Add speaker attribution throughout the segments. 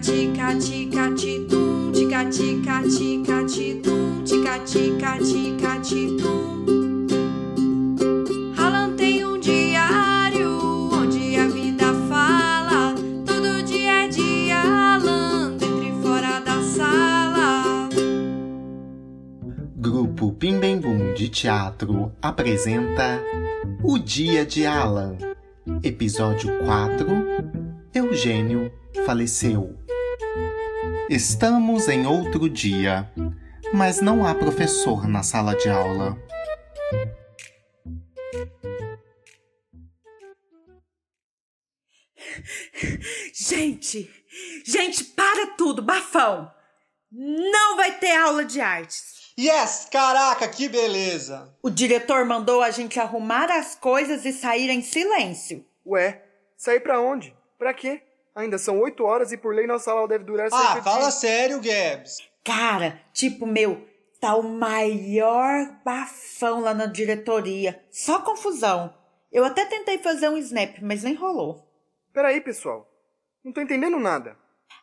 Speaker 1: tica tica tica titum, tica tica tica titum, tica tica tica. Alan tem um diário onde a vida fala, todo dia é dia Alan, dentro e fora da sala.
Speaker 2: Grupo Bim Bem Bum de Teatro apresenta O Dia de Alan. Episódio 4 Eugênio faleceu. Estamos em outro dia, mas não há professor na sala de aula.
Speaker 3: Gente, gente, para tudo, bafão! Não vai ter aula de artes.
Speaker 4: Yes! Caraca, que beleza!
Speaker 3: O diretor mandou a gente arrumar as coisas e sair em silêncio.
Speaker 5: Ué, sair pra onde? Pra quê? Ainda são oito horas e por lei nossa aula deve durar cerca
Speaker 4: Ah,
Speaker 5: de...
Speaker 4: fala sério, Gabs.
Speaker 3: Cara, tipo, meu, tá o maior bafão lá na diretoria. Só confusão. Eu até tentei fazer um snap, mas nem rolou.
Speaker 5: Peraí, pessoal. Não tô entendendo nada.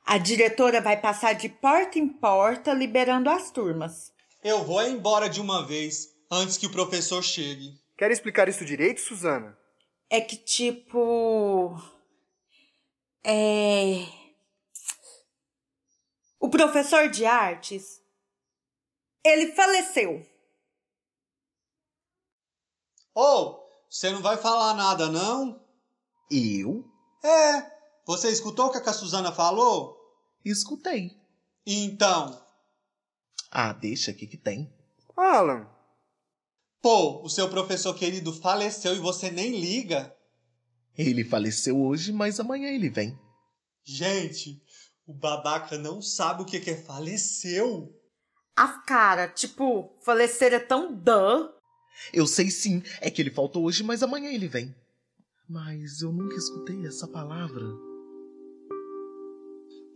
Speaker 3: A diretora vai passar de porta em porta liberando as turmas.
Speaker 4: Eu vou embora de uma vez, antes que o professor chegue.
Speaker 5: Quer explicar isso direito, Suzana?
Speaker 3: É que tipo. É. O professor de artes. Ele faleceu.
Speaker 4: Ô, oh, você não vai falar nada, não?
Speaker 6: Eu?
Speaker 4: É. Você escutou o que a Suzana falou?
Speaker 6: Escutei.
Speaker 4: Então.
Speaker 6: Ah, deixa aqui que tem.
Speaker 5: Alan.
Speaker 4: Pô, o seu professor querido faleceu e você nem liga.
Speaker 6: Ele faleceu hoje, mas amanhã ele vem.
Speaker 4: Gente, o babaca não sabe o que é faleceu.
Speaker 3: Ah, cara, tipo, falecer é tão dã.
Speaker 6: Eu sei sim, é que ele faltou hoje, mas amanhã ele vem. Mas eu nunca escutei essa palavra.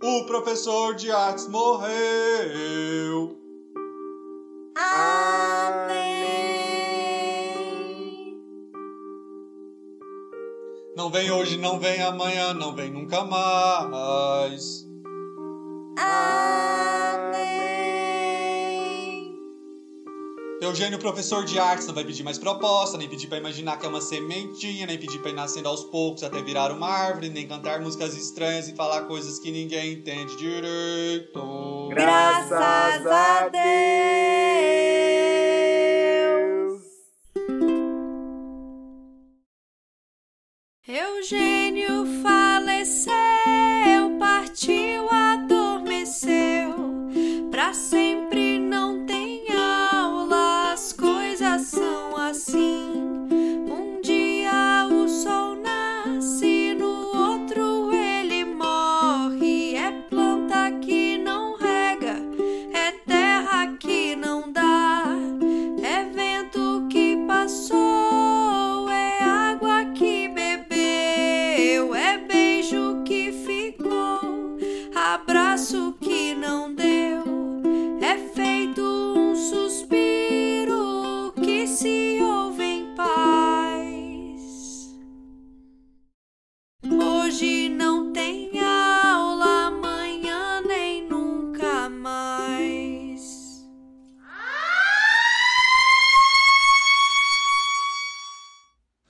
Speaker 4: O professor de artes morreu. Não vem hoje, não vem amanhã, não vem nunca mais.
Speaker 3: Amém.
Speaker 4: Eugênio, professor de artes, não vai pedir mais proposta, nem pedir pra imaginar que é uma sementinha, nem pedir pra ir nascendo aos poucos até virar uma árvore, nem cantar músicas estranhas e falar coisas que ninguém entende direito.
Speaker 3: Graças a Deus.
Speaker 1: Eugênio faleceu, partiu, adormeceu. Pra sempre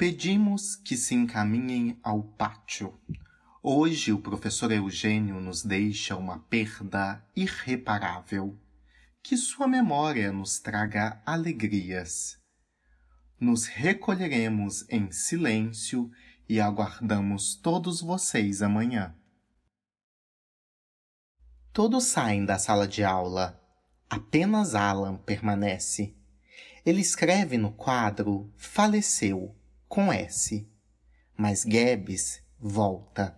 Speaker 2: Pedimos que se encaminhem ao pátio. Hoje o professor Eugênio nos deixa uma perda irreparável. Que sua memória nos traga alegrias. Nos recolheremos em silêncio e aguardamos todos vocês amanhã. Todos saem da sala de aula. Apenas Alan permanece. Ele escreve no quadro faleceu com S. Mas Gabs volta.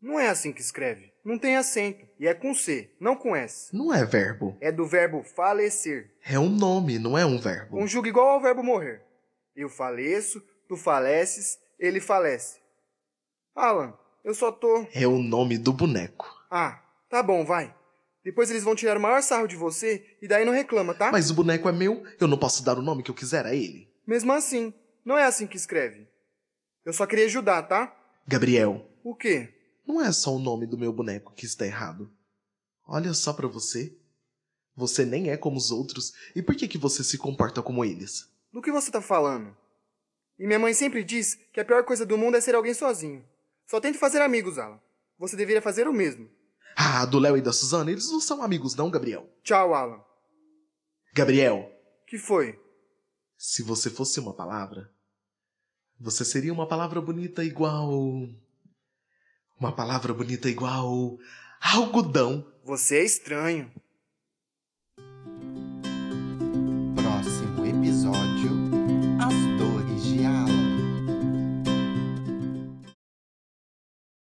Speaker 5: Não é assim que escreve. Não tem acento. E é com C, não com S.
Speaker 6: Não é verbo.
Speaker 5: É do verbo falecer.
Speaker 6: É um nome, não é um verbo.
Speaker 5: Conjuga igual ao verbo morrer. Eu faleço, tu faleces, ele falece. Alan, eu só tô.
Speaker 6: É o nome do boneco.
Speaker 5: Ah, tá bom, vai. Depois eles vão tirar o maior sarro de você e daí não reclama, tá?
Speaker 6: Mas o boneco é meu, eu não posso dar o nome que eu quiser a ele.
Speaker 5: Mesmo assim, não é assim que escreve. Eu só queria ajudar, tá?
Speaker 6: Gabriel,
Speaker 5: O quê?
Speaker 6: Não é só o nome do meu boneco que está errado. Olha só para você. Você nem é como os outros, e por que que você se comporta como eles?
Speaker 5: Do que você tá falando? E minha mãe sempre diz que a pior coisa do mundo é ser alguém sozinho. Só tente fazer amigos, Alan. Você deveria fazer o mesmo.
Speaker 6: Ah, do Léo e da Suzana, eles não são amigos não, Gabriel.
Speaker 5: Tchau, Alan.
Speaker 6: Gabriel,
Speaker 5: Que foi?
Speaker 6: Se você fosse uma palavra, você seria uma palavra bonita igual. Uma palavra bonita igual. algodão.
Speaker 5: Você é estranho. Próximo episódio.